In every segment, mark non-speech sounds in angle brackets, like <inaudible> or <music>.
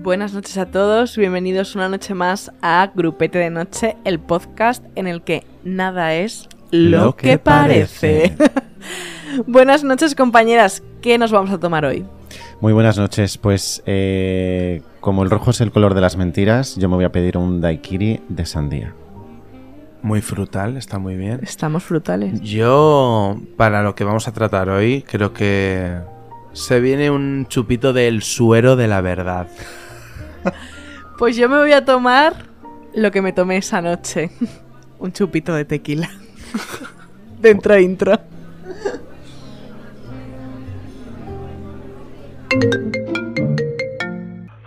Buenas noches a todos, bienvenidos una noche más a Grupete de Noche, el podcast en el que nada es lo, Lo que, que parece. <laughs> Buenas noches compañeras, ¿qué nos vamos a tomar hoy? Muy buenas noches. Pues eh, como el rojo es el color de las mentiras, yo me voy a pedir un daiquiri de sandía. Muy frutal, está muy bien. Estamos frutales. Yo, para lo que vamos a tratar hoy, creo que se viene un chupito del suero de la verdad. Pues yo me voy a tomar lo que me tomé esa noche, un chupito de tequila. <laughs> Dentro intro.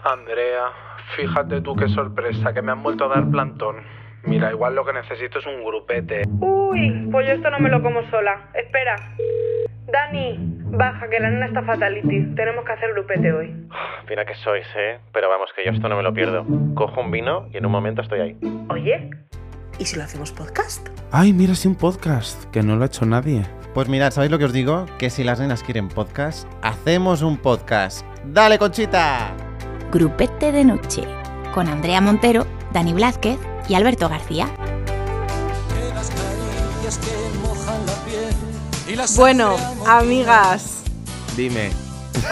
Andrea, fíjate tú qué sorpresa, que me han vuelto a dar plantón. Mira, igual lo que necesito es un grupete. Uy, pues yo esto no me lo como sola. Espera. Dani, baja, que la nena está fatality. Tenemos que hacer grupete hoy. <sighs> Mira que sois, ¿eh? Pero vamos, que yo esto no me lo pierdo. Cojo un vino y en un momento estoy ahí. Oye, ¿y si lo hacemos podcast? Ay, mira, sí un podcast, que no lo ha hecho nadie. Pues mirad, ¿sabéis lo que os digo? Que si las nenas quieren podcast, hacemos un podcast. ¡Dale, Conchita! Grupete de Noche, con Andrea Montero, Dani Blázquez y Alberto García. Bueno, amigas, Dime.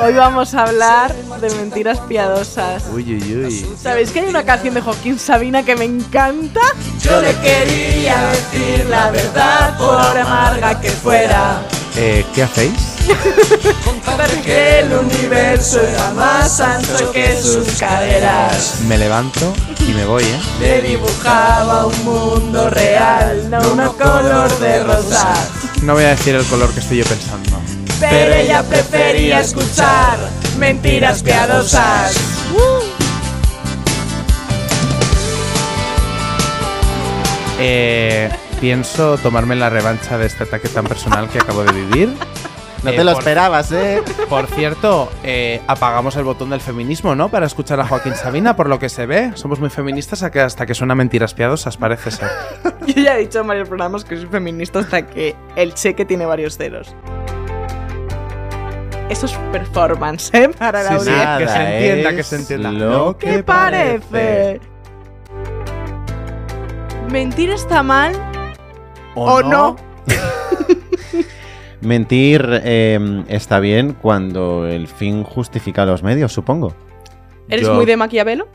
hoy vamos a hablar de mentiras piadosas. Uy, uy, uy. ¿Sabéis que hay una canción de Joaquín Sabina que me encanta? Yo le quería decir la verdad por amarga que fuera. Eh, ¿Qué hacéis? Porque el universo era más ancho que sus caderas. Me levanto y me voy, ¿eh? Le dibujaba un mundo real, no uno color de rosa. No voy a decir el color que estoy yo pensando. Pero ella prefería escuchar mentiras piadosas. Eh, pienso tomarme la revancha de este ataque tan personal que acabo de vivir. No Eh, te lo por- esperabas, ¿eh? Por cierto, eh, apagamos el botón del feminismo, ¿no? Para escuchar a Joaquín Sabina, por lo que se ve. Somos muy feministas hasta que suena mentiras piadosas, parece ser. <laughs> Yo ya he dicho en varios programas que soy feminista hasta que el cheque tiene varios ceros. Eso es performance, ¿eh? Para la Sí, sí, audiencia. que se Nada entienda, que se entienda. Lo ¿Qué que parece? ¿Mentir está mal o no? <laughs> Mentir eh, está bien cuando el fin justifica los medios, supongo. ¿Eres Yo- muy de Maquiavelo?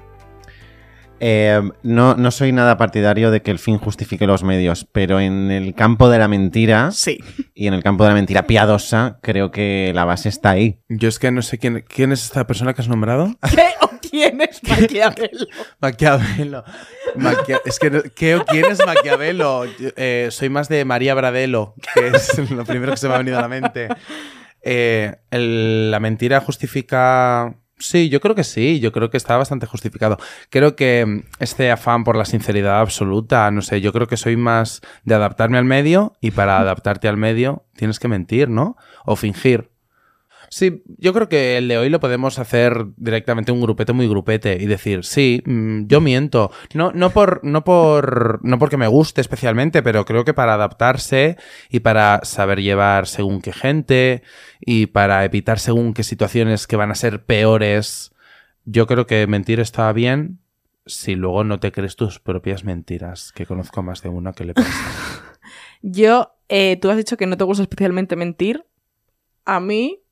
Eh, no, no soy nada partidario de que el fin justifique los medios, pero en el campo de la mentira Sí. y en el campo de la mentira piadosa, creo que la base está ahí. Yo es que no sé quién, quién es esta persona que has nombrado. <laughs> ¿Qué o quién es Maquiavelo? <laughs> Maquiavelo. Maquia- es que no- ¿qué o quién es Maquiavelo? Yo, eh, soy más de María Bradelo, que es lo primero que se me ha venido a la mente. Eh, el- la mentira justifica. Sí, yo creo que sí, yo creo que está bastante justificado. Creo que mm, este afán por la sinceridad absoluta, no sé, yo creo que soy más de adaptarme al medio y para <laughs> adaptarte al medio tienes que mentir, ¿no? O fingir. Sí, yo creo que el de hoy lo podemos hacer directamente un grupete muy grupete y decir, sí, mm, yo miento. No, no, por, no, por, no porque me guste especialmente, pero creo que para adaptarse y para saber llevar según qué gente y para evitar según qué situaciones que van a ser peores, yo creo que mentir está bien si luego no te crees tus propias mentiras, que conozco más de una que le pasa. <laughs> Yo, eh, tú has dicho que no te gusta especialmente mentir. A mí,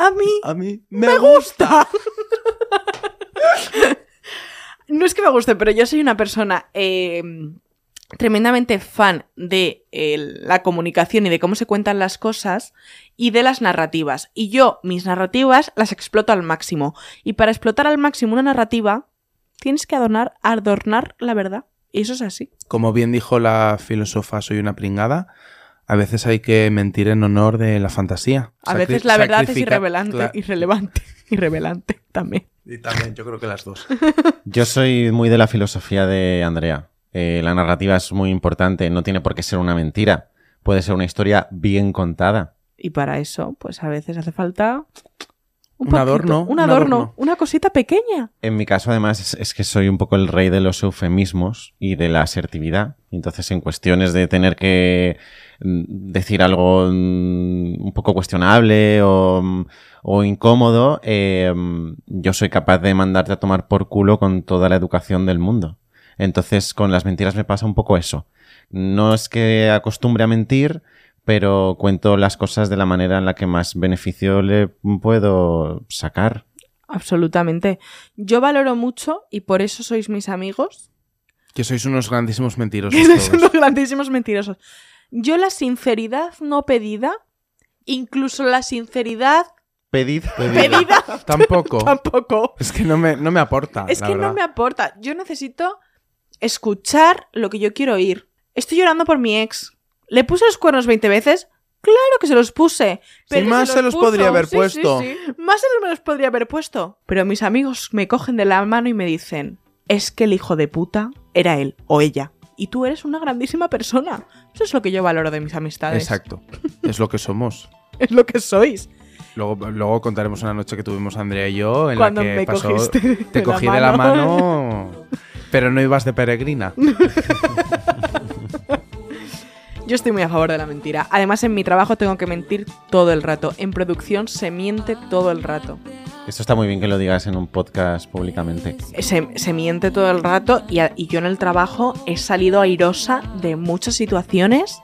a mí A mí me gusta. <laughs> no es que me guste, pero yo soy una persona eh, tremendamente fan de eh, la comunicación y de cómo se cuentan las cosas y de las narrativas. Y yo mis narrativas las exploto al máximo. Y para explotar al máximo una narrativa, tienes que adornar, adornar la verdad. Y eso es así. Como bien dijo la filósofa Soy una pringada, a veces hay que mentir en honor de la fantasía. A Sacri- veces la verdad es irrevelante, Cla- irrelevante, <laughs> irrevelante también. Y también, yo creo que las dos. <laughs> Yo soy muy de la filosofía de Andrea. Eh, la narrativa es muy importante, no tiene por qué ser una mentira. Puede ser una historia bien contada. Y para eso, pues a veces hace falta Un, Un adorno, Un un adorno. adorno. Una cosita pequeña. En mi caso, además, es, es que soy un poco el rey de los eufemismos y de la asertividad. Entonces, en cuestiones de tener que decir algo mm, un poco cuestionable o, mm, o incómodo, eh, mm, yo soy capaz de mandarte a tomar por culo con toda la educación del mundo. Entonces, con las mentiras me pasa un poco eso. No es que acostumbre a mentir, pero cuento las cosas de la manera en la que más beneficio le puedo sacar. Absolutamente. Yo valoro mucho, y por eso sois mis amigos, Que sois unos grandísimos mentirosos <laughs> que sois todos. unos grandísimos mentirosos. Yo la sinceridad no pedida, incluso la sinceridad Pedid, pedida, <laughs> Tampoco. <laughs> tampoco. Es que no me, no me aporta. Es la que verdad. no me aporta. Yo necesito escuchar lo que yo quiero oír. Estoy llorando por mi ex. ¿Le puse los cuernos 20 veces? Claro que se los puse. Pero más se los podría haber Sí, sí, puesto. sí. Más se los- me los podría haber puesto. Pero mis amigos me cogen de la mano y me dicen, es que el hijo de puta era él o ella. Y tú eres una grandísima persona. Eso es lo que yo valoro de mis amistades. Exacto. Es lo que somos. <laughs> Es lo que sois. Luego, luego contaremos una noche que tuvimos Andrea y yo en Cuando la que me pasó. cogiste de te la cogí de la mano. <laughs> Pero no ibas de peregrina. <laughs> Yo estoy muy a favor de la mentira. Además, en mi trabajo tengo que mentir todo el rato. En producción se miente todo el rato. Esto está muy bien que lo digas en un podcast públicamente. Se, se miente todo el rato y, a- y yo en el trabajo he salido airosa de muchas situaciones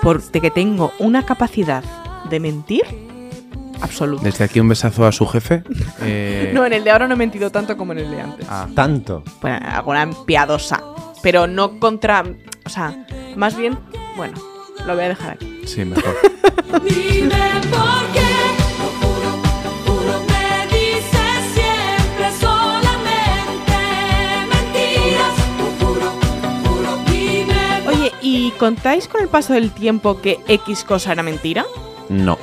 porque que tengo una capacidad de mentir absoluta. Desde aquí un besazo a su jefe. <laughs> Eh, No, en el de ahora no he mentido tanto como en el de antes. ah, Tanto. Bueno, alguna piadosa. Pero no contra... O sea, más bien... Bueno, lo voy a dejar aquí. sí, mejor. <laughs> Dime por qué, lo juro, juro, me dices siempre solamente mentiras. Lo juro, juro, dime Oye, ¿y contáis con el paso del tiempo que X cosa era mentira? No.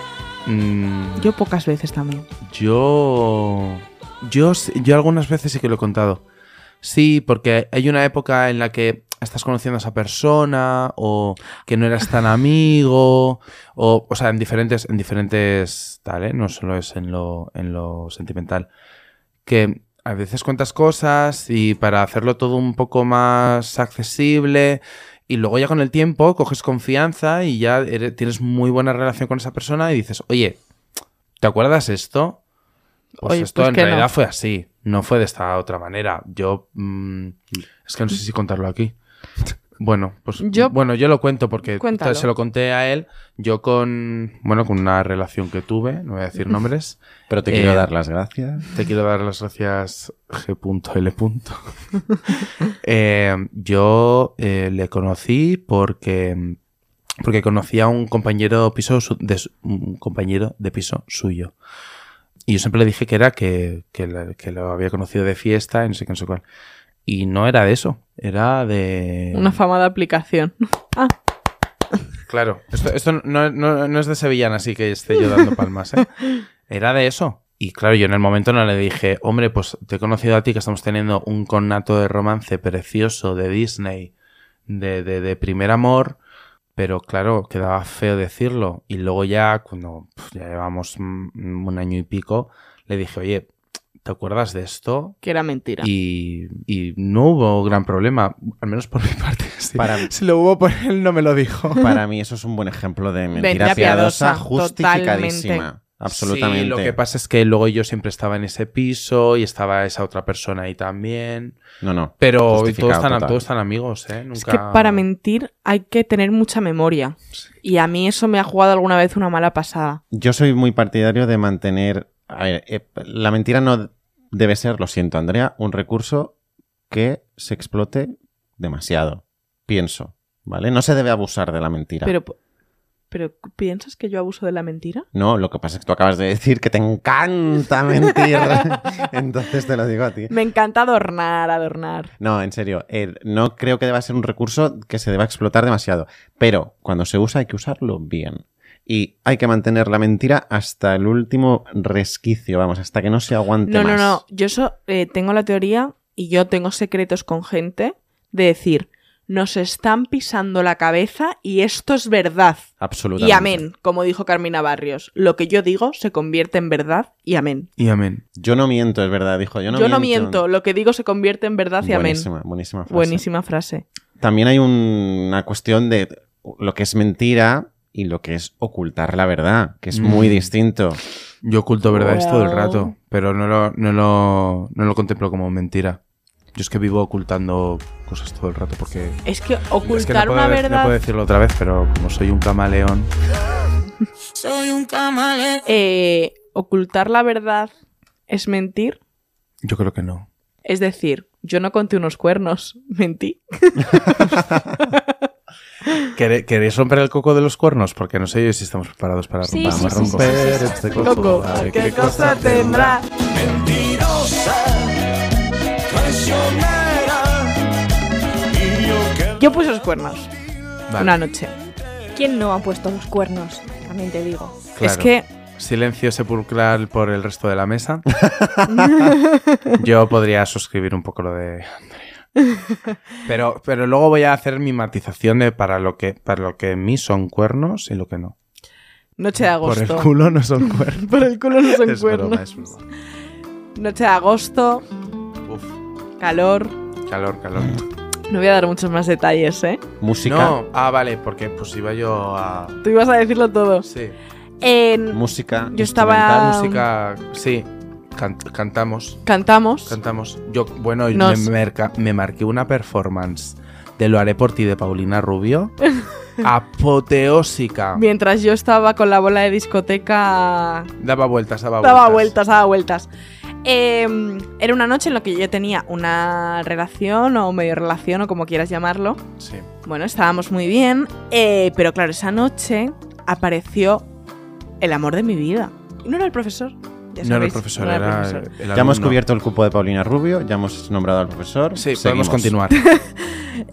Mm, Yo pocas veces también. Yo. Yo, yo algunas veces sí que lo he contado. Sí, porque hay una época en la que estás conociendo a esa persona o que no eras tan amigo o, o sea, en diferentes, en diferentes tal, ¿eh? No solo es en lo, en lo sentimental. Que a veces cuentas cosas y para hacerlo todo un poco más accesible y luego ya con el tiempo coges confianza y ya eres- tienes muy buena relación con esa persona y dices, oye, ¿te acuerdas esto? Pues Oye, esto pues en no. realidad fue así, no fue de esta otra manera. Yo mm, es que no sé si contarlo aquí. Bueno, pues Yo- bueno, yo lo cuento porque Cuéntalo. se lo conté a él. Yo con bueno, con una relación que tuve, no voy a decir nombres. <laughs> Pero te Eh, quiero dar las gracias. Te quiero dar las gracias, G.L. <laughs> Eh, yo eh, le conocí porque, porque conocí a un compañero, piso su- de, un compañero de piso suyo. Y yo siempre le dije que era que, que, la- que lo había conocido de fiesta y no sé qué, no sé cuál. Y no era de eso, era de... Una famada aplicación. <laughs> Ah, Claro, esto, esto no, no- no es de sevillana, así que esté yo dando palmas, ¿eh? <laughs> Era de eso. Y claro, yo en el momento no le dije, hombre, pues te he conocido a ti que estamos teniendo un connato de romance precioso de Disney, de, de, de primer amor, pero claro, quedaba feo decirlo. Y luego ya, cuando ya llevamos un año y pico, le dije, oye, ¿te acuerdas de esto? que era mentira. Y, y no hubo gran problema, al menos por <laughs> mi parte. Si, Para- si lo hubo por él, no me lo dijo. Para mí eso es un buen ejemplo de mentira Mentira piadosa, piadosa, justificadísima. totalmente. Absolutamente. Sí, lo que pasa es que luego yo siempre estaba en ese piso y estaba esa otra persona ahí también. No, no. Pero todos están, todos están amigos, ¿eh? Nunca... Es que para mentir hay que tener mucha memoria. Y a mí eso me ha jugado alguna vez una mala pasada. Yo soy muy partidario de mantener. A ver, eh, la mentira no debe ser, lo siento, Andrea, un recurso que se explote demasiado. Pienso. ¿Vale? No se debe abusar de la mentira. Pero, pero ¿piensas que yo abuso de la mentira? No, lo que pasa es que tú acabas de decir que te encanta mentir. <laughs> Entonces te lo digo a ti. Me encanta adornar, adornar. No, en serio, eh, no creo que deba ser un recurso que se deba explotar demasiado. Pero cuando se usa hay que usarlo bien. Y hay que mantener la mentira hasta el último resquicio, vamos, hasta que no se aguante No, no, más. no. Yo eso, eh, tengo la teoría y yo tengo secretos con gente de decir, nos están pisando la cabeza y esto es verdad. Absolutamente. Y amén, como dijo Carmina Barrios. Lo que yo digo se convierte en verdad y amén. Y amén. Yo no miento, es verdad, dijo. Yo no yo miento. no miento, lo que digo se convierte en verdad y amén. Buenísima, buenísima frase. Buenísima frase. También hay un- una cuestión de lo que es mentira y lo que es ocultar la verdad, que es muy Mm. distinto. Yo oculto verdades todo el rato, pero no lo, no, lo, no lo contemplo como mentira. Yo es que vivo ocultando cosas todo el rato porque... Es que es que no ocultar puedo, una de- no verdad. puedo decirlo otra vez, pero como <laughs> soy un camaleón... eh, ocultar la verdad es mentir. Yo creo que no. Es decir, yo no conté unos cuernos, <laughs> mentí. <laughs> ¿Quere- ¿Queréis romper el coco de los cuernos? Porque no sé yo si estamos preparados para Sí, romper. sí, romper sí, sí. este coco. Coco, a ver ¿qué cosa tendrá? Yo puse los cuernos Vale, una noche. ¿Quién no ha puesto los cuernos? También te digo. claro. Es que Silencio sepulcral por el resto de la mesa. <laughs> Yo podría suscribir un poco lo de. Pero, pero luego voy a hacer mi matización de para lo que para lo que en mí son cuernos y lo que no. noche de agosto. Por el culo no son <laughs> cuernos. Por el culo no son es cuernos. broma, es broma. Noche de agosto, Uf, calor. calor, calor. No voy a dar muchos más detalles, ¿eh? Música. No, ah, vale, porque pues iba yo a. Tú ibas a decirlo todo. Sí. En- Música. Yo estaba-. Música. Sí. Can- cantamos. Cantamos. Cantamos. Yo, bueno, Nos- me, merca- me marqué una performance de Lo haré por ti de Paulina Rubio. <laughs> apoteósica. Mientras yo estaba con la bola de discoteca Daba vueltas, daba vueltas. Daba vueltas, daba vueltas. Eh, era una noche en la que yo tenía una relación o medio relación o como quieras llamarlo. Sí. Bueno, estábamos muy bien, eh, pero claro, esa noche apareció el amor de mi vida. Y no era el profesor. Ya No era el sabéis, profesor, no era, el el, profesor. el Ya hemos cubierto el cupo de Paulina Rubio, ya hemos nombrado al profesor. Sí, Seguimos. podemos continuar. <laughs> <laughs>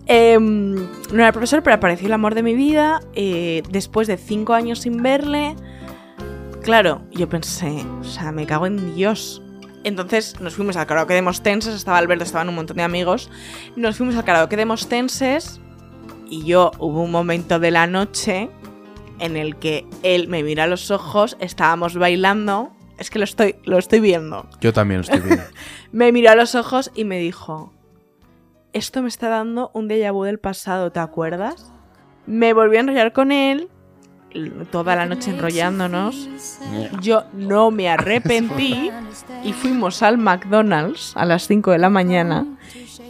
Eh, no era el profesor, pero apareció el amor de mi vida. eh, después de cinco años sin verle. Claro, yo pensé, o sea, me cago en Dios. Entonces nos fuimos al karaoke de Mostenses, estaba Alberto, estaban un montón de amigos. Nos fuimos al karaoke de Mostenses y yo hubo un momento de la noche en el que él me mira a los ojos, estábamos bailando. Es que lo estoy, lo estoy viendo. Yo también lo estoy viendo. <laughs> Me miró a los ojos y me dijo, esto me está dando un déjà vu del pasado, ¿te acuerdas? Me volví a enrollar con él, toda la noche enrollándonos. Yo no me arrepentí <laughs> y fuimos al McDonald's a las 5 de la mañana.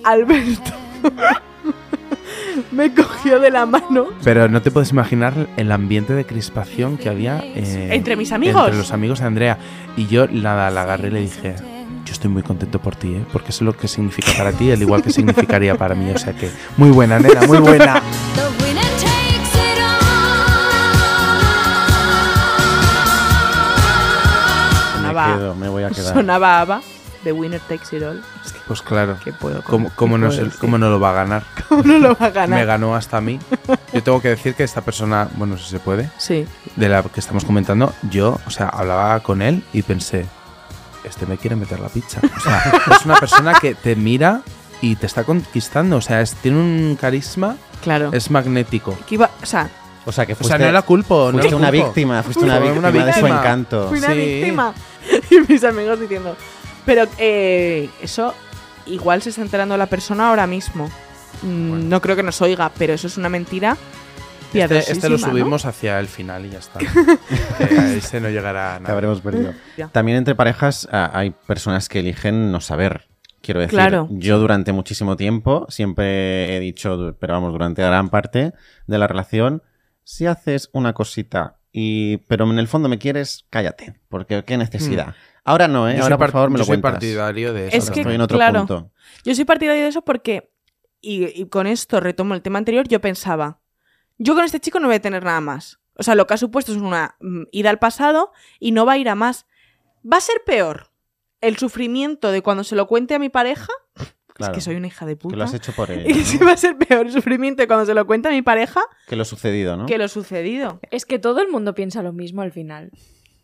Alberto me cogió de la mano Pero no te puedes imaginar el ambiente de crispación que había eh, entre mis amigos. entre los amigos de Andrea. Y yo nada, la agarré y le dije, yo estoy muy contento por ti, ¿eh? porque sé lo que significa para ti, al igual que significaría para mí. O sea que, muy buena, nena, muy buena. Me Sonaba- quedo, me voy a quedar. Sonaba ABBA, The Winner Takes It All. Pues claro, ¿Qué puedo ¿cómo, qué cómo no, puedo cómo no lo va a ganar? <laughs> ¿Cómo no lo va a ganar? Me ganó hasta a mí. Yo tengo que decir que esta persona, bueno, si se puede, Sí. de la que estamos comentando, yo, o sea, hablaba con él y pensé, este me quiere meter la pizza. O sea, <laughs> es una persona que te mira y te está conquistando. O sea, es- tiene un carisma, Claro. es magnético. Que iba, o sea, O sea, que O fuiste, sea, no la culpo, no fuiste la una culpo. víctima, fuiste una víctima, una de su encanto. fui una Sí. víctima. <laughs> Y mis amigos diciendo. Pero eh, eso igual se está enterando la persona ahora mismo. Mm, Bueno. No creo que nos oiga, pero eso es una mentira. Este, este lo subimos hacia el final y ya está. <laughs> a ese no llegará Te nada. habremos perdido. <laughs> También entre parejas ah, hay personas que eligen no saber. Quiero decir, Claro. yo durante muchísimo tiempo siempre he dicho, pero vamos, durante gran parte de la relación, si haces una cosita y pero en el fondo me quieres, cállate, porque qué necesidad. Ahora no, ¿eh? Yo Ahora por favor me yo lo soy cuentas. partidario de eso. Es que, estoy en otro claro. punto. Yo soy partidario de eso porque. Y, y con esto retomo el tema anterior. Yo pensaba. Yo con este chico no voy a tener nada más. O sea, lo que ha supuesto es una mm, ida al pasado y no va a ir a más. Va a ser peor el sufrimiento de cuando se lo cuente a mi pareja. Claro, Es que soy una hija de que puta. lo has hecho por <laughs> él, Y que sí va a ser peor el sufrimiento de cuando se lo cuenta a mi pareja que lo sucedido, ¿no? que lo sucedido. Es que todo el mundo piensa lo mismo al final.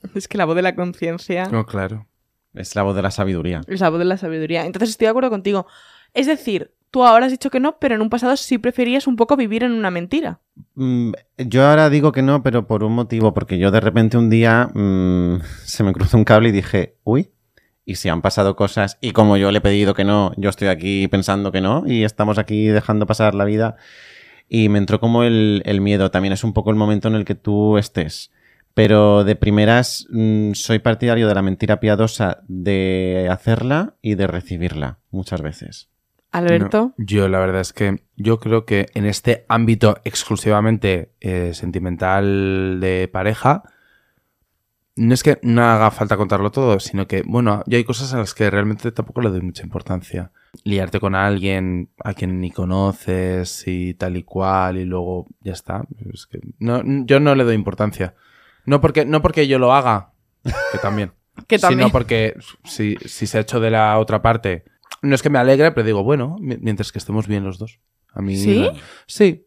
<laughs> Es que la voz de la conciencia No, claro. Es la voz de la sabiduría. es la voz de la sabiduría. Entonces estoy de acuerdo contigo. Es decir, tú ahora has dicho que no, pero en un pasado sí preferías un poco vivir en una mentira. Mm, Yo ahora digo que no, pero por un motivo, porque yo de repente un día mm, <laughs> se me cruzó un cable y dije, uy, y si han pasado cosas, y como yo le he pedido que no, yo estoy aquí pensando que no, y estamos aquí dejando pasar la vida, y me entró como el, el miedo, también es un poco el momento en el que tú estés. Pero de primeras mm, soy partidario de la mentira piadosa de hacerla y de recibirla muchas veces. Alberto. No, yo la verdad es que yo creo que en este ámbito exclusivamente eh, sentimental de pareja, no es que no haga falta contarlo todo, sino que, bueno, yo hay cosas a las que realmente tampoco le doy mucha importancia. Liarte con alguien a quien ni conoces y tal y cual y luego ya está. Es que no, yo no le doy importancia. No porque, no porque yo lo haga, que también. <laughs> Que también. Sino porque si, si se ha hecho de la otra parte, no es que me alegre, pero digo, bueno, mi- mientras que estemos bien los dos. A mí. ¿Sí? Sí.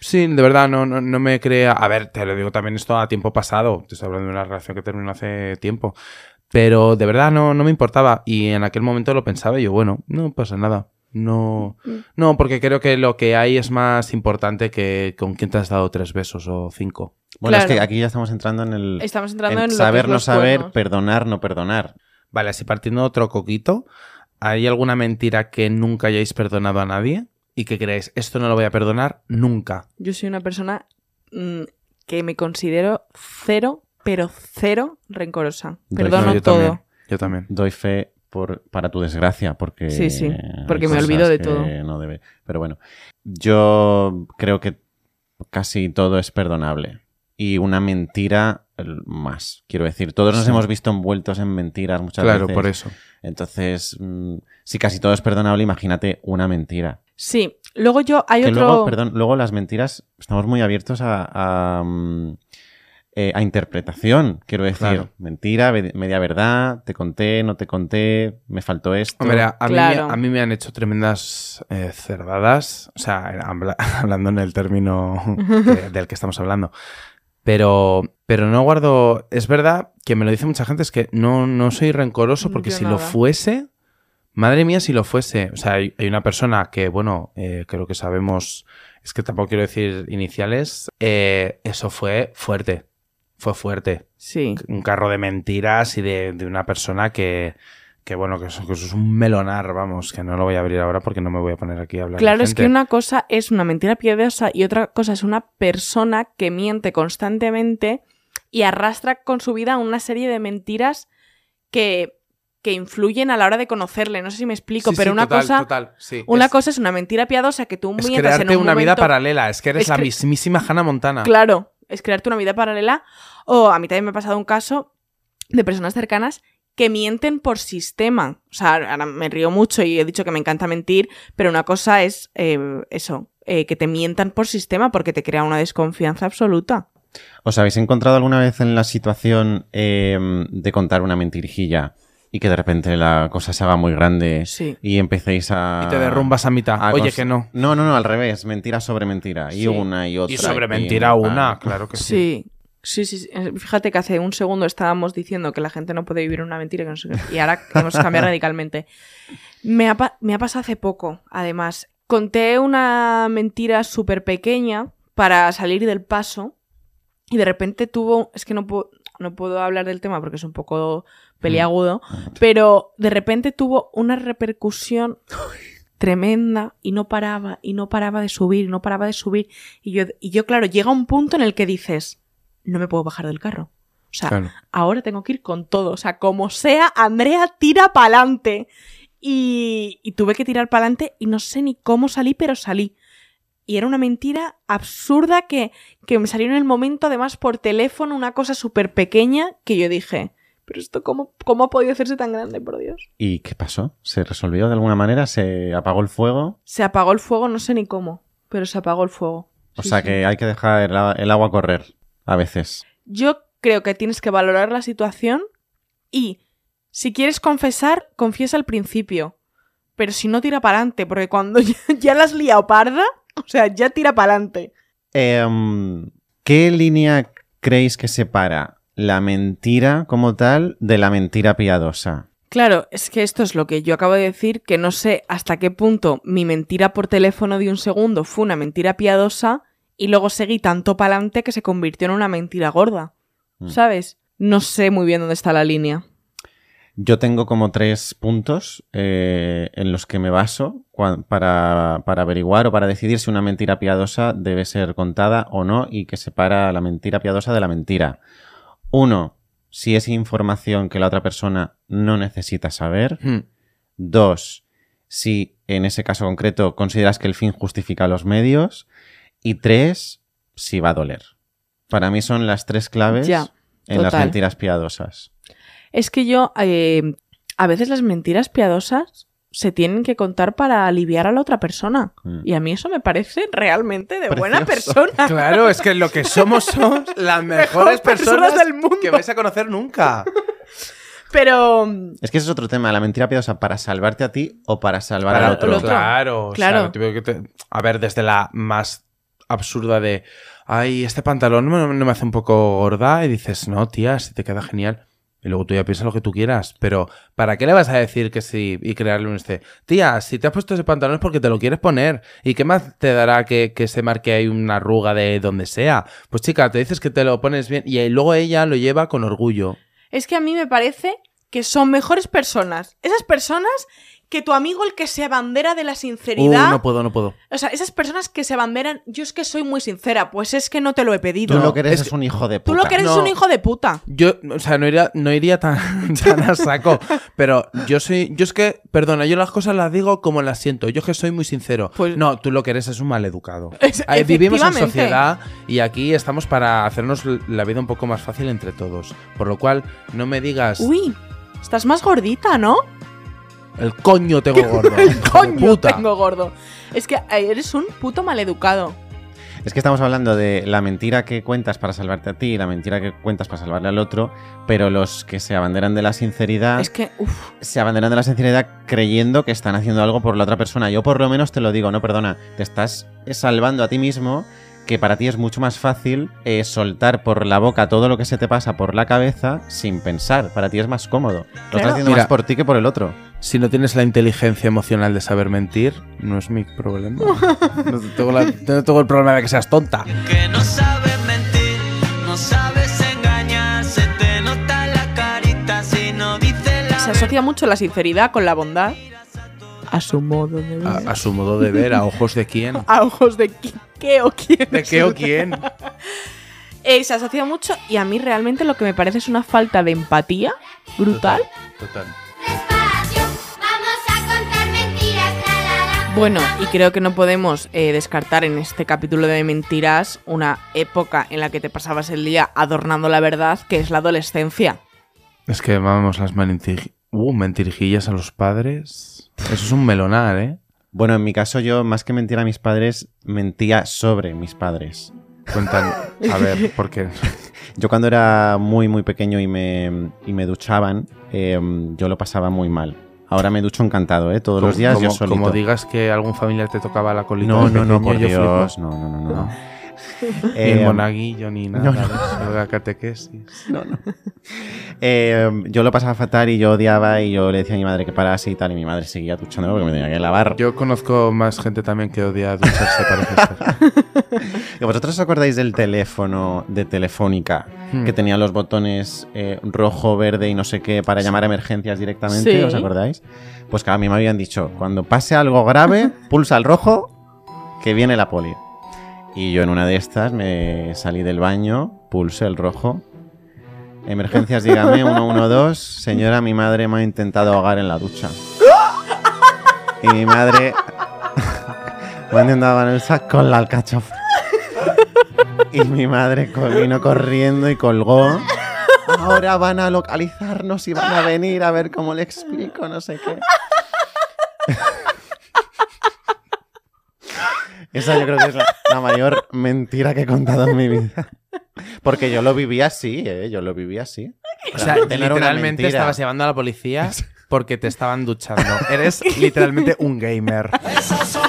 Sí, de verdad, no, no, no me crea. A ver, te lo digo también esto a tiempo pasado. Te estoy hablando de una relación que terminó hace tiempo. Pero de verdad no, no me importaba. Y en aquel momento lo pensaba y yo, bueno, no pasa nada. No, no, porque creo que lo que hay es más importante que con quién te has dado tres besos o cinco. Bueno, es que aquí ya estamos entrando en el Estamos entrando en, saber, no saber, cuernos. perdonar, no perdonar. Vale, así partiendo de otro coquito, ¿hay alguna mentira que nunca hayáis perdonado a nadie? Y que creáis, esto no lo voy a perdonar nunca. Yo soy una persona mm, que me considero cero, pero cero rencorosa. Doy Perdono No, yo todo. También, yo también. Doy fe por, para tu desgracia, porque... Sí, sí, porque me olvido de todo. no debe. Pero bueno, yo creo que casi todo es perdonable. Y una mentira más. Quiero decir, todos nos Sí. hemos visto envueltos en mentiras muchas Claro, veces. por eso. Entonces, mm, si casi todo es perdonable, imagínate una mentira. Sí. Luego yo hay que otro. luego, perdón, luego las mentiras, estamos muy abiertos a, a, mm, eh, a interpretación. Quiero decir, Claro. mentira, media verdad, te conté, no te conté, me faltó esto. Hombre, a, a mí, Claro. me- a mí me han hecho tremendas eh, cerdadas, o sea, habla- <laughs> hablando en el término <laughs> que- del que estamos hablando. Pero, pero no guardo. Es verdad que me lo dice mucha gente, es que no, no soy rencoroso porque Yo si lo fuese, madre mía, si lo fuese. O sea, hay, hay una persona que, bueno, eh, creo que sabemos, es que tampoco quiero decir iniciales, eh, eso fue fuerte, fue fuerte Sí. un carro de mentiras y de, de una persona que, que bueno, que eso, que eso es un melonar, vamos, que no lo voy a abrir ahora porque no me voy a poner aquí a hablar. de Claro, es que una cosa es una mentira piadosa y otra cosa es una persona que miente constantemente y arrastra con su vida una serie de mentiras que, que influyen a la hora de conocerle. No sé si me explico, Sí, pero sí, una total, cosa. total, sí. Una es, cosa es una mentira piadosa que tú es mientas en crearte un una vida paralela, es que eres Es la mismísima Hannah Montana. Claro, es crearte una vida paralela. O a mí también me ha pasado un caso de personas cercanas que mienten por sistema. O sea, ahora me río mucho y he dicho que me encanta mentir, pero una cosa es eh, eso, eh, que te mientan por sistema porque te crea una desconfianza absoluta. ¿Os habéis encontrado alguna vez en la situación eh, de contar una mentirijilla y que de repente la cosa se haga muy grande Sí. y empecéis a... Y te derrumbas a mitad. a Oye, que no. No, no, no, al revés. Mentira sobre mentira. Y Sí. una y otra. Y sobre pim, mentira pam. una, claro que sí. Sí. Sí, sí, sí. Eh, Fíjate que hace un segundo estábamos diciendo que la gente no puede vivir una mentira que no sé qué, y ahora <laughs> hemos cambiado radicalmente. Me ha, pa- me ha pasado hace poco, además. Conté una mentira súper pequeña para salir del paso y de repente tuvo, es que no puedo, no puedo hablar del tema porque es un poco peliagudo, pero de repente tuvo una repercusión tremenda y no paraba y no paraba de subir y no paraba de subir y yo, y yo claro, llega un punto en el que dices, no me puedo bajar del carro. O sea, Claro. ahora tengo que ir con todo. O sea, como sea, Andrea tira pa'lante. Y, y tuve que tirar pa'lante y no sé ni cómo salí, pero salí. Y era una mentira absurda que, que me salió en el momento, además por teléfono, una cosa súper pequeña que yo dije, pero esto cómo, cómo ha podido hacerse tan grande, por Dios. ¿Y qué pasó? ¿Se resolvió de alguna manera? ¿Se apagó el fuego? Se apagó el fuego, no sé ni cómo, pero se apagó el fuego. O Sí, sea sí. que hay que dejar el agua correr a veces. Yo creo que tienes que valorar la situación y si quieres confesar, confiesa al principio. Pero si no, tira para adelante, porque cuando <laughs> ya, ya la has liado parda, o sea, ya tira para adelante. Em, ¿Qué línea creéis que separa la mentira como tal de la mentira piadosa? Claro, es que esto es lo que yo acabo de decir, que no sé hasta qué punto mi mentira por teléfono de un segundo fue una mentira piadosa y luego seguí tanto para adelante que se convirtió en una mentira gorda. Mm. ¿Sabes? No sé muy bien dónde está la línea. Yo tengo como tres puntos eh, en los que me baso para, para averiguar o para decidir si una mentira piadosa debe ser contada o no y que separa la mentira piadosa de la mentira. Uno, si es información que la otra persona no necesita saber. Hmm. Dos, si en ese caso concreto consideras que el fin justifica los medios. Y tres, si va a doler. Para mí son las tres claves Ya, en las mentiras piadosas. Es que yo, eh, a veces las mentiras piadosas se tienen que contar para aliviar a la otra persona. Mm. Y a mí eso me parece realmente de buena persona. <laughs> Claro, es que lo que somos somos las mejores personas personas del mundo. que vais a conocer nunca. Pero Es que ese es otro tema, la mentira piadosa para salvarte a ti o para salvar Para al otro. otro. Claro, Claro. o sea, tipo que te- a ver, desde la más absurda de, ay, este pantalón no, me hace un poco gorda y dices, no, tía, si te queda genial. Y luego tú ya piensas lo que tú quieras, pero ¿para qué le vas a decir que sí y crearle un este? Tía, si te has puesto ese pantalón es porque te lo quieres poner. ¿Y qué más te dará que, que se marque ahí una arruga de donde sea? Pues chica, te dices que te lo pones bien y luego ella lo lleva con orgullo. es que a mí me parece que son mejores personas. Esas personas que tu amigo el que se abandera de la Uh, sinceridad. no puedo, no puedo. O sea, esas personas que se abanderan, yo es que soy muy sincera, pues es que no te lo he pedido. Tú lo que eres es un hijo de Tú puta. lo que eres es No. un hijo de puta. Yo, o sea, no iría, no iría tan, <laughs> tan a saco, pero yo soy, yo es que, perdona, yo las cosas las digo como las siento, yo es que soy muy sincero. Pues- no, tú lo que eres es un maleducado. <laughs> Es- Vivimos en sociedad y aquí estamos para hacernos la vida un poco más fácil entre todos. Por lo cual, no me digas, Uy, estás más gordita, ¿no? El coño tengo <laughs> gordo. El coño puta. tengo gordo. Es que eh, eres un puto maleducado. Es que estamos hablando de la mentira que cuentas para salvarte a ti y la mentira que cuentas para salvarle al otro, pero los que se abanderan de la sinceridad Es que, uff, se abanderan de la sinceridad creyendo que están haciendo algo por la otra persona. Yo por lo menos te lo digo, no, perdona, te estás salvando a ti mismo, que para ti es mucho más fácil eh, soltar por la boca todo lo que se te pasa por la cabeza sin pensar. Para ti es más cómodo. Lo Claro. estás haciendo Mira. más por ti que por el otro. Si no tienes la inteligencia emocional de saber mentir, no es mi problema. <laughs> No tengo, la- no tengo el problema de que seas tonta. que no sabes mentir, no sabes engañar, se te nota la carita si no dices la se asocia mucho la sinceridad con la bondad. A su modo de ver. A, a su modo de ver, a ojos de quién. <laughs> A ojos de qui- qué o quién. ¿De qué o quién? <laughs> Eh, se asocia mucho y a mí realmente lo que me parece es una falta de empatía brutal. Total. Bueno, y creo que no podemos eh, descartar en este capítulo de mentiras una época en la que te pasabas el día adornando la verdad, que es la adolescencia. Es que vamos las mentir... uh, mentirijillas a los padres. Eso es un melonar, ¿eh? Bueno, en mi caso yo, más que mentir a mis padres, mentía sobre mis padres. Cuentan. A ver, ¿por qué? <laughs> Yo cuando era muy, muy pequeño y me, y me duchaban, eh, yo lo pasaba muy mal. Ahora me ducho encantado, ¿eh? Todos los días como, yo solito. como digas que algún familiar te tocaba la colita. no, no, no, por. Dios. No, no, no, no. No. <laughs> Ni Eh, el monaguillo ni nada no, no. catequesis. eh, yo lo pasaba fatal y yo odiaba y yo le decía a mi madre que parase y tal, y mi madre seguía duchándome porque me tenía que lavar. Yo conozco más gente también que odia ducharse. ¿Y <laughs> <laughs> ¿Vosotros os acordáis del teléfono de Telefónica Hmm. que tenía los botones eh, rojo, verde y no sé qué para llamar a emergencias directamente? Sí. ¿Os acordáis? Pues que a mí me habían dicho, cuando pase algo grave, <laughs> pulsa el rojo, que viene la poli. Y yo en una de estas me salí del baño, pulsé el rojo. Emergencias, dígame, 112. Señora, mi madre me ha intentado ahogar en la ducha. <laughs> Y mi madre intentado ahogar en el saco con la alcachofa. Y mi madre vino corriendo y colgó. Ahora van a localizarnos y van a venir a ver cómo le explico, no sé qué. Esa yo creo que es la, la mayor mentira que he contado en mi vida. Porque yo lo viví así, ¿eh? Yo lo viví así. O sea, literalmente estabas llevando a la policía porque te estaban duchando. Eres literalmente un gamer. Esas son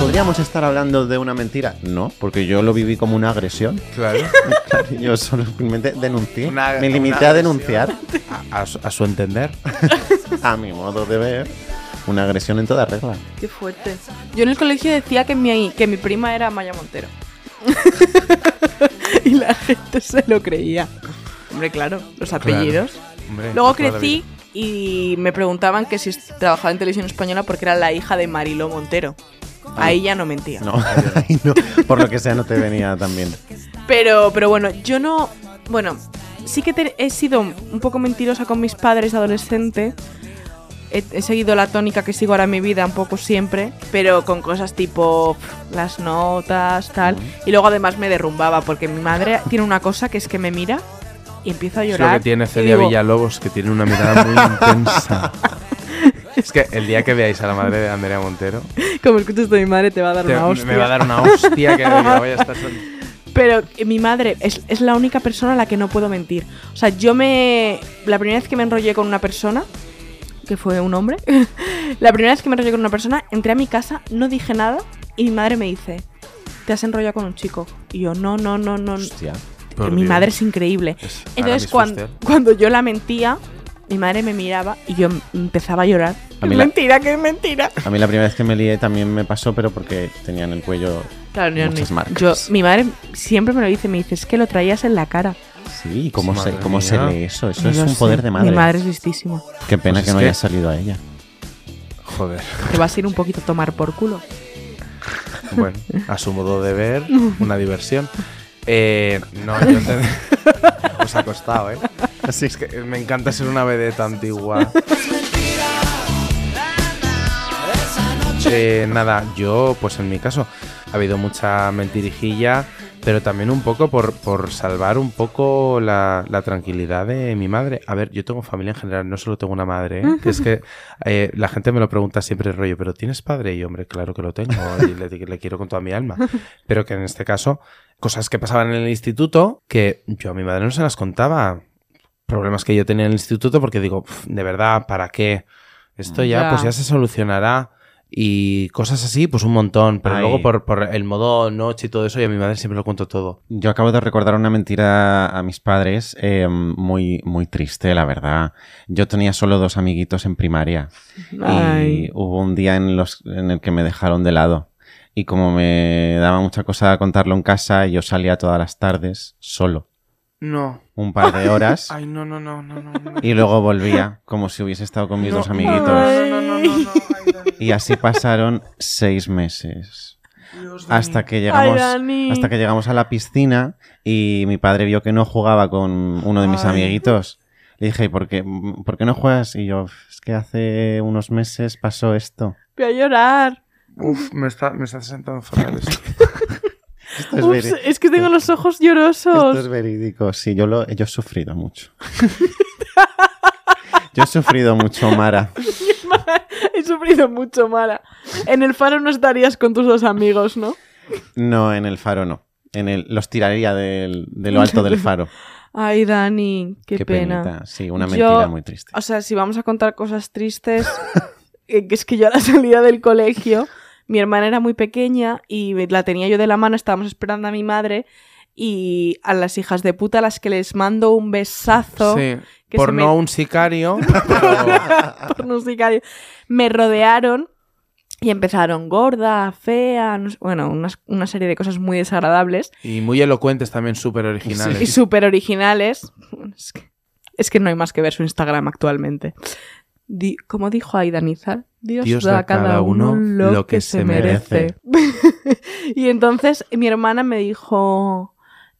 ¿Podríamos estar hablando de una mentira? No, porque yo lo viví como una agresión. Claro. Claro, yo solamente denuncié. Una- Me limité a denunciar, A, a su, a su entender. <laughs> a mi modo de ver, una agresión en toda regla. Qué fuerte. Yo en el colegio decía que mi, que mi prima era Maya Montero. <laughs> y la gente se lo creía. Hombre, claro, los apellidos. Hombre, Luego la crecí y me preguntaban que si trabajaba en televisión española porque era la hija de Marilo Montero. Ahí ya no mentía. No, <laughs> ahí no, por lo que sea no te venía tan bien. Pero, pero bueno, yo no. Bueno, sí que te- he sido un poco mentirosa con mis padres adolescente. He, he seguido la tónica que sigo ahora en mi vida un poco siempre, pero con cosas tipo pf, las notas, tal. Y luego además me derrumbaba, porque mi madre tiene una cosa que es que me mira y empiezo a Es llorar. lo que tiene Celia digo, Villalobos, que tiene una mirada muy <laughs> intensa. Es que el día que veáis a la madre de Andrea Montero, Como escuchas de mi madre, te va a dar te- una hostia. me va a dar una hostia que, voy a estar... sol- Pero eh, mi madre es, es la única persona a la que no puedo mentir. O sea, yo me. La primera vez que me enrollé con una persona, que fue un hombre, <laughs> la primera vez que me enrollé con una persona, entré a mi casa, no dije nada y mi madre me dice: ¿Te has enrollado con un chico? Y yo, no, no, no, no. Hostia. Por mi Dios. madre es increíble. Es Entonces, cuando, cuando yo la mentía, mi madre me miraba y yo empezaba a llorar. A mí Es la- mentira, que es mentira. A mí la primera vez que me lié también me pasó, pero porque tenía en el cuello Claro, yo, muchas ni- marcas. yo- mi madre siempre me lo dice, me dice, es que lo traías en la cara. Sí, ¿cómo, Madre se, cómo se lee eso? Eso es un sé. poder de madre. Mi madre es listísima. Qué pena Pues que no que- haya salido a ella. Joder. Te vas a ir un poquito a tomar por culo. Bueno, a su modo de ver, una diversión. <laughs> Eh, no, yo <laughs> te... <laughs> Os ha costado, ¿eh? Así es que me encanta ser una vedeta antigua. <laughs> Eh, nada, yo, pues en mi caso, ha habido mucha mentirijilla, pero también un poco por, por salvar un poco la, la tranquilidad de mi madre. A ver, yo tengo familia en general, no solo tengo una madre, ¿eh? que es que eh, la gente me lo pregunta siempre rollo, pero ¿tienes padre? Y hombre, claro que lo tengo y le, le quiero con toda mi alma. <laughs> Pero que en este caso, cosas que pasaban en el instituto que yo a mi madre no se las contaba. Problemas que yo tenía en el instituto porque digo, "Pf, de verdad, ¿para qué? Esto ya, Ya. pues ya se solucionará. Y cosas así, pues un montón. Pero Ay. luego por, por el modo noche y todo eso, y a mi madre siempre lo cuento todo. Yo acabo de recordar una mentira a mis padres eh, muy, muy triste, la verdad. Yo tenía solo dos amiguitos en primaria Ay. y hubo un día en, los, en el que me dejaron de lado. Y como me daba mucha cosa contarlo en casa, yo salía todas las tardes solo, No. un par de horas, <laughs> Ay, no, no, no, no, no. no. y luego volvía como si hubiese estado con mis No, dos amiguitos. No, no, no, no, no, ay, Dani, Y así pasaron seis meses. Dios, Dani. Hasta que llegamos, hasta que llegamos a la piscina y mi padre vio que no jugaba con uno de mis Ay. amiguitos. Le dije, ¿y por qué, ¿por qué no juegas? Y yo, es que hace unos meses pasó esto. Voy a llorar. Uf, me está, me está sentando fatal esto. <laughs> Esto es, Ups, veri- es que tengo los ojos esto llorosos. es verídico. Sí, yo, lo, yo he sufrido mucho. yo he sufrido mucho, Mara. <laughs> He sufrido mucho, Mara. En el faro no estarías con tus dos amigos, ¿no? No, en el faro no. En el, los tiraría del- de lo alto del faro. <laughs> Ay, Dani, qué, pena. penita. Sí, una Yo- mentira muy triste. O sea, si vamos a contar cosas tristes, <laughs> eh, que es que yo a la salida del colegio, mi hermana era muy pequeña y la tenía yo de la mano, estábamos esperando a mi madre y a las hijas de puta a las que les mando un besazo Sí. que Por me- no un sicario. <laughs> pero- por no sicario, me rodearon y empezaron gorda, fea, no sé- bueno, unas- una serie de cosas muy desagradables y muy elocuentes también, súper originales. y <laughs> súper originales. Es que, es que no hay más que ver su Instagram actualmente. Di- como dijo Aida Nizar, Dios, da a cada uno lo, que, se merece. <laughs> y entonces mi hermana me dijo,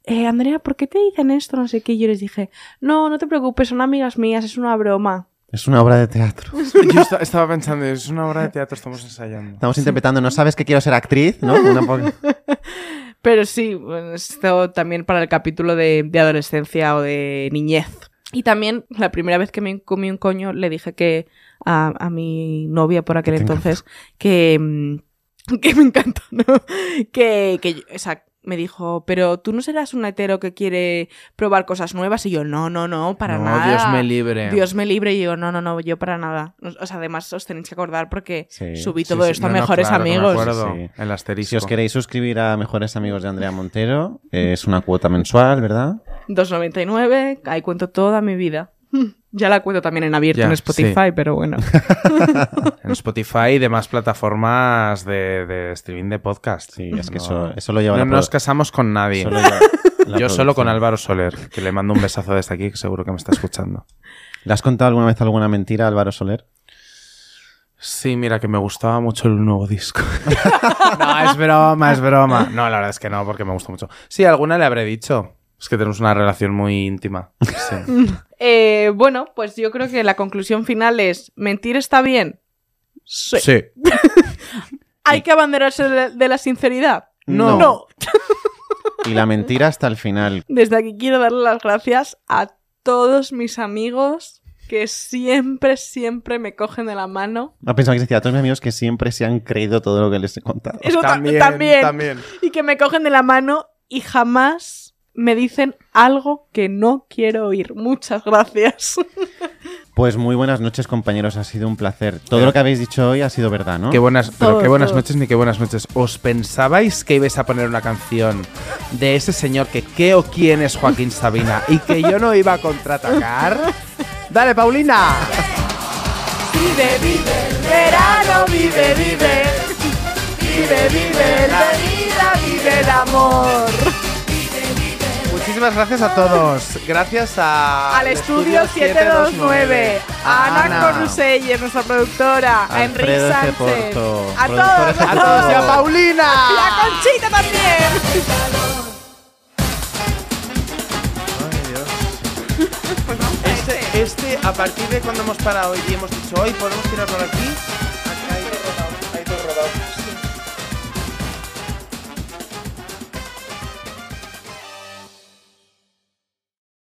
eh, Andrea, ¿por qué te dicen esto? No sé qué. Y yo les dije, no, no te preocupes, son amigas mías, es una broma. Es una obra de teatro. <laughs> Yo esta- estaba pensando, es una obra de teatro, estamos ensayando. Estamos interpretando, ¿no sabes que quiero ser actriz? ¿No? Una po- <laughs> Pero sí, bueno, esto también para el capítulo de, de adolescencia o de niñez. Y también, la primera vez que me comí un coño, le dije que a, a mi novia por aquel entonces que, mm, <laughs> que me encantó, ¿no? Que, que yo- o sea, me dijo, pero tú no serás un hetero que quiere probar cosas nuevas. Y yo, no, no, no, para No, nada. Dios me libre. Dios me libre. Y yo, no, no, no, yo para nada. O sea, además os tenéis que acordar porque Sí. subí todo sí, esto a no, no, Mejores claro me Amigos. acuerdo. Sí. El asterisco. Si os queréis suscribir a Mejores Amigos de Andrea Montero, es una cuota mensual, ¿verdad? 2.99, ahí cuento toda mi vida. <laughs> Ya la cuento también en abierto Ya, en Spotify, sí. pero bueno. <laughs> En Spotify y demás plataformas de, de streaming de podcast. Sí, es que No- eso, eso lo lleva No la nos casamos con nadie. <laughs> Yo solo con. Álvaro Soler, que le mando un besazo desde aquí, que seguro que me está escuchando. ¿Le has contado alguna vez alguna mentira a Álvaro Soler? Sí, mira, que me gustaba mucho el nuevo disco. <laughs> no, es broma, es broma. No, la verdad es que no, porque me gusta mucho. Sí, alguna le habré dicho. Es que tenemos una relación muy íntima. <laughs> Sí. Eh, bueno, pues yo creo que la conclusión final es, ¿mentir está bien? Sí. Sí. <laughs> ¿Hay que abanderarse de, la sinceridad? No. no. Y la mentira hasta el final. Desde aquí quiero darle las gracias a todos mis amigos que siempre, siempre me cogen de la mano. No pensaba que decía a todos mis amigos que siempre se han creído todo lo que les he contado. Eso ta- También, también. también. Y que me cogen de la mano y jamás me dicen algo que no quiero oír. Muchas gracias. <laughs> Pues muy buenas noches, compañeros. Ha sido un placer. Todo lo que habéis dicho hoy ha sido verdad, ¿no? Qué buenas, pero Todo, qué buenas todo. noches ni qué buenas noches. ¿Os pensabais que ibais a poner una canción de ese señor que qué o quién es Joaquín Sabina y que yo no iba a contraatacar? <laughs> Dale, Paulina. Vive, vive el verano, vive, vive. Vive, vive la vida, vive el amor. Muchísimas gracias a todos. Gracias a Al estudio 729, a Ana Coruselles, nuestra productora, a Enrique. Sánchez, Porto, a todos, a ejecutivo. A todos y a todos. Paulina. Y a Conchita también. Este, este, a partir de cuando hemos parado y hemos dicho hoy podemos tirar por aquí,